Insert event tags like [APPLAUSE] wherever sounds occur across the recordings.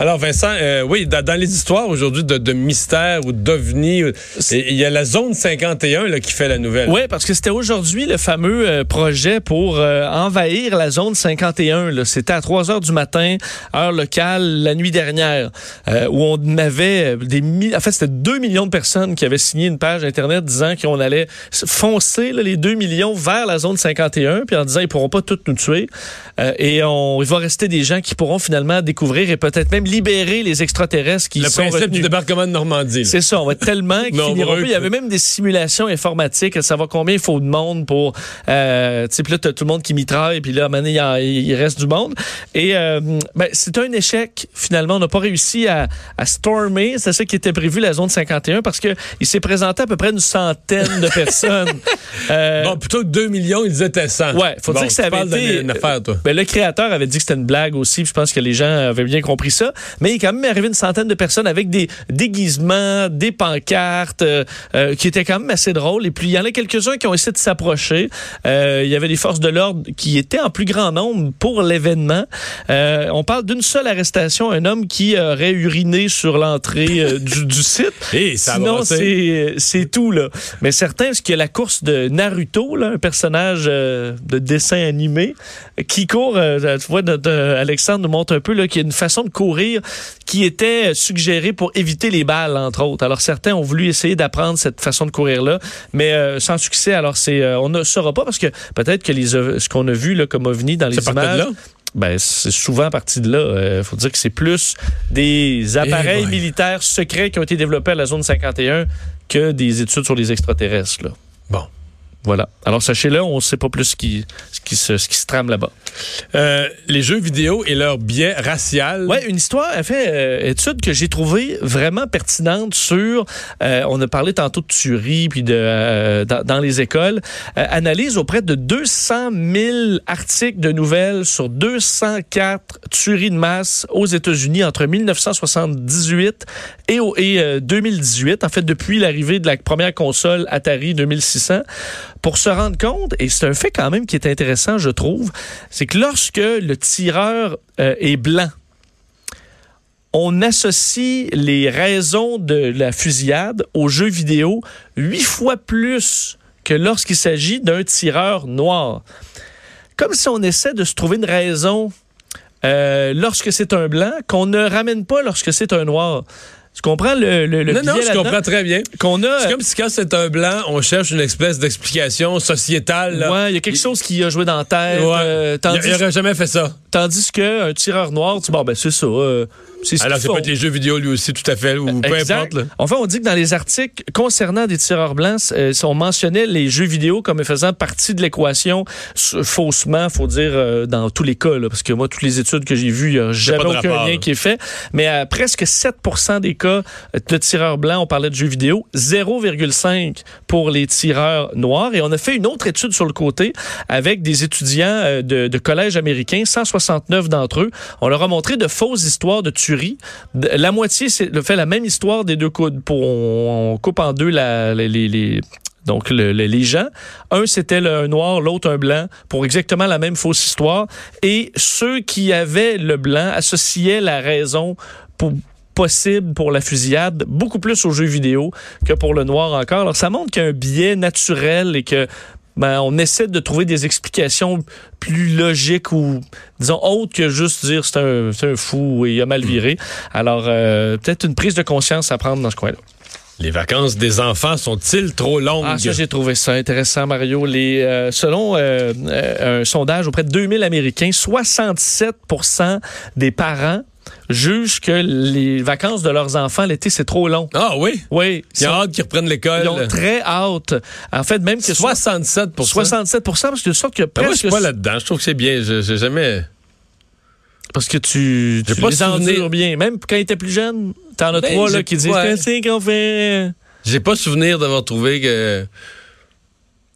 Alors Vincent, euh, oui, dans, dans les histoires aujourd'hui de, de mystère ou d'ovnis, euh, il y a la zone 51 là, qui fait la nouvelle. Oui, parce que c'était aujourd'hui le fameux euh, projet pour euh, envahir la zone 51. là. C'était à 3 heures du matin, heure locale, la nuit dernière, où on avait des... En fait, c'était 2 millions de personnes qui avaient signé une page Internet disant qu'on allait foncer là, les 2 millions vers la zone 51, puis en disant ils pourront pas toutes nous tuer. Et on, il va rester des gens qui pourront finalement découvrir et peut-être même libérer les extraterrestres qui Le sont principe du débarquement de Normandie. C'est ça, on va être tellement [LAUGHS] qu'ils Nombreux finiront plus. Il y avait même des simulations informatiques à savoir combien il faut de monde pour... Euh, tu sais, puis là, t'as tout le monde qui mitraille, puis là, à un moment donné, il, y en- il reste du monde. Et euh, ben, c'est un échec, finalement. On n'a pas réussi à, à stormer, c'est ça qui était prévu, la zone 51, parce que il s'est présenté à peu près une centaine de personnes. [LAUGHS] Euh, Bon, plutôt que 2 millions, ils étaient 100. Ouais, faut Bon, dire que ça avait été d'une affaire, toi. ben, le créateur avait dit que c'était une blague aussi, je pense que les gens avaient bien compris ça. Mais il est quand même arrivé une centaine de personnes avec des déguisements, des pancartes, euh, euh, qui étaient quand même assez drôles. Et puis il y en a quelques-uns qui ont essayé de s'approcher. Euh, il y avait des forces de l'ordre qui étaient en plus grand nombre pour l'événement. On parle d'une seule arrestation, un homme qui aurait uriné sur l'entrée [LAUGHS] du, du site. Et ça Sinon, c'est c'est tout là. Mais certains, y a la course de Naruto, là, un personnage de dessin animé qui court. tu vois, notre, Alexandre nous montre un peu là qu'il y a une façon de courir qui était suggérée pour éviter les balles, entre autres. Alors certains ont voulu essayer d'apprendre cette façon de courir là, mais euh, sans succès. Alors c'est, euh, on ne saura pas parce que peut-être que les ce qu'on a vu là comme ovni dans les images. Ben, c'est souvent parti de là. Il faut dire que c'est plus des appareils Eh boy. militaires secrets qui ont été développés à la zone 51 que des études sur les extraterrestres. Là. Bon. Voilà. Alors, sachez-le, on ne sait pas plus ce qui, ce qui, se, ce qui se trame là-bas. Euh, les jeux vidéo et leur biais racial. Ouais, une histoire, en fait, euh, étude que j'ai trouvée vraiment pertinente sur, euh, on a parlé tantôt de tuerie, puis de euh, dans, dans les écoles, euh, analyse auprès de 200 000 articles de nouvelles sur 204 tueries de masse aux États-Unis entre 1978 et, et euh, 2018, en fait, depuis l'arrivée de la première console Atari 2600, pour se rendre compte, et c'est un fait quand même qui est intéressant, je trouve, c'est que lorsque le tireur euh, est blanc, on associe les raisons de la fusillade aux jeux vidéo huit fois plus que lorsqu'il s'agit d'un tireur noir. Comme si on essaie de se trouver une raison euh, lorsque c'est un blanc qu'on ne ramène pas lorsque c'est un noir. Tu comprends le, le, le non, non, je comprends très bien. Qu'on a, C'est comme si quand c'est un blanc, on cherche une espèce d'explication sociétale. là. ouais, il y a quelque chose qui a joué dans la tête. Ouais. euh, il, tandis, il aurait jamais fait ça. tandis qu'un tireur noir, tu bon, ben c'est ça. euh, c'est ce Alors, qu'ils ça peut font. être les jeux vidéo lui aussi, tout à fait, ou peu Exact. importe. là. Enfin, on dit que dans les articles concernant des tireurs blancs, euh, on mentionnait les jeux vidéo comme faisant partie de l'équation faussement, faut dire euh, dans tous les cas, là, parce que moi, toutes les études que j'ai vues, il n'y a jamais aucun rapport, lien là. qui est fait. Mais à presque 7 des cas de tireurs blancs, on parlait de jeux vidéo, 0,5 pour les tireurs noirs. Et on a fait une autre étude sur le côté avec des étudiants euh, de, de collège américain, 169 d'entre eux. On leur a montré de fausses histoires de tuerie. La moitié fait la même histoire des deux coudes. Pour, on, coupe en deux les, donc le- le- les gens. Un, c'était un noir, l'autre un blanc, pour exactement la même fausse histoire. Et ceux qui avaient le blanc associaient la raison pour possible pour la fusillade, beaucoup plus aux jeux vidéo que pour le noir encore. Alors, ça montre qu'il y a un biais naturel et que ben, on essaie de trouver des explications plus logiques ou, disons, autres que juste dire c'est un, un fou et il a mal viré. Alors, euh, peut-être une prise de conscience à prendre dans ce coin-là. Les vacances des enfants sont-ils trop longues? Ah, ça, j'ai trouvé ça intéressant, Mario. Les, euh, selon euh, un sondage auprès de 2000 Américains, 67% des parents jugent que les vacances de leurs enfants l'été, c'est trop long. Ah oui? Oui. Il y a hâte qu'ils reprennent l'école. Ils ont très hâte. En fait, même que 67 67 parce que de sorte que Ben, Moi, je presque... suis pas là-dedans. Je trouve que c'est bien. Je- jamais. parce que tu, tu pas les souvenir. endures bien. Même quand ils étaient plus jeunes, t'en as Ben, trois là, qui disent ouais. Qu'est-ce qu'on fait? J'ai pas souvenir d'avoir trouvé que.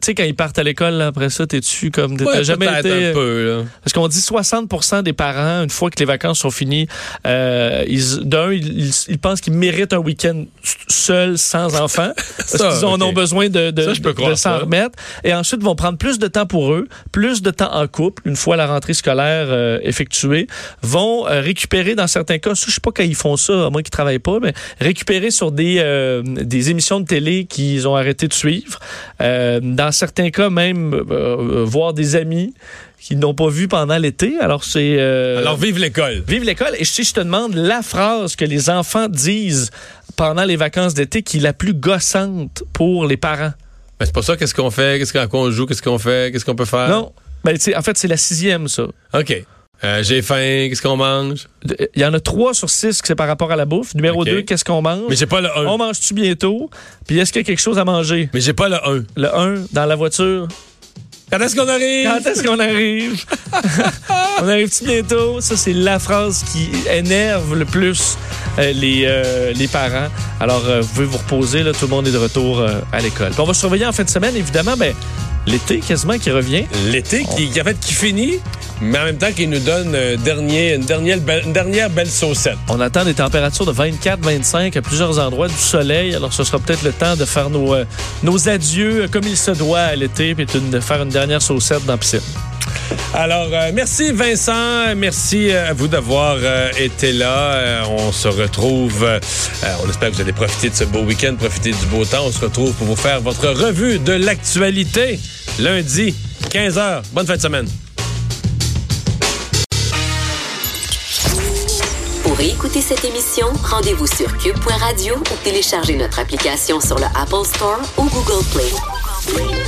Tu sais, quand ils partent à l'école, là, après ça, t'es-tu comme. T'as Ouais, jamais été. un peu, là. Parce qu'on dit 60% des parents, une fois que les vacances sont finies, euh, ils, d'un, ils, ils- ils pensent qu'ils méritent un week-end s- seul, sans enfants, [LAUGHS] parce Ça, qu'ils en ont besoin de, de, Ça, je peux de- croire de s'en remettre. Et ensuite, vont prendre plus de temps pour eux, plus de temps en couple, une fois la rentrée scolaire euh, effectuée, vont euh, récupérer, dans certains cas, je sais pas quand ils font ça, à moins qu'ils travaillent pas, mais récupérer sur des, euh, des émissions de télé qu'ils ont arrêté de suivre. Euh, dans certains cas, même euh, euh, voir des amis qu'ils n'ont pas vu pendant l'été. Alors, c'est... euh, Alors, vive l'école. Vive l'école. Et si je te demande la phrase que les enfants disent pendant les vacances d'été qui est la plus gossante pour les parents? Mais c'est pas ça, qu'est-ce qu'on fait, qu'est-ce qu'on joue, qu'est-ce qu'on fait, qu'est-ce qu'on peut faire? Non. Ben, en fait, c'est la sixième, ça. OK. Euh, J'ai faim, qu'est-ce qu'on mange? Il y en a trois sur six que c'est par rapport à la bouffe. Numéro Ok. deux, qu'est-ce qu'on mange? Mais j'ai pas le 1. On mange-tu bientôt? Puis est-ce qu'il y a quelque chose à manger? Mais j'ai pas le 1. Le 1, dans la voiture. Quand est-ce qu'on arrive? Quand est-ce qu'on arrive? [LAUGHS] On arrive-tu bientôt? Ça, c'est la phrase qui énerve le plus euh, les, euh, les parents. Alors, euh, vous pouvez vous reposer. Là, tout le monde est de retour euh, à l'école. Puis on va surveiller en fin de semaine, évidemment, ben, l'été quasiment qui revient. L'été qui, qui, en fait, qui finit, mais en même temps qui nous donne un dernier, une, dernière belle, une dernière belle saucette. On attend des températures de 24-25 à plusieurs endroits, du soleil. Alors, ce sera peut-être le temps de faire nos, euh, nos adieux euh, comme il se doit à l'été, puis de faire une dernière saucette dans la piscine. Alors, euh, merci Vincent, merci euh, à vous d'avoir euh, été là. On se retrouve, on espère que vous allez profiter de ce beau week-end, profiter du beau temps. On se retrouve pour vous faire votre revue de l'actualité lundi, 15h. Bonne fin de semaine. Pour écouter cette émission, rendez-vous sur cube.radio ou téléchargez notre application sur le Apple Store ou Google Play.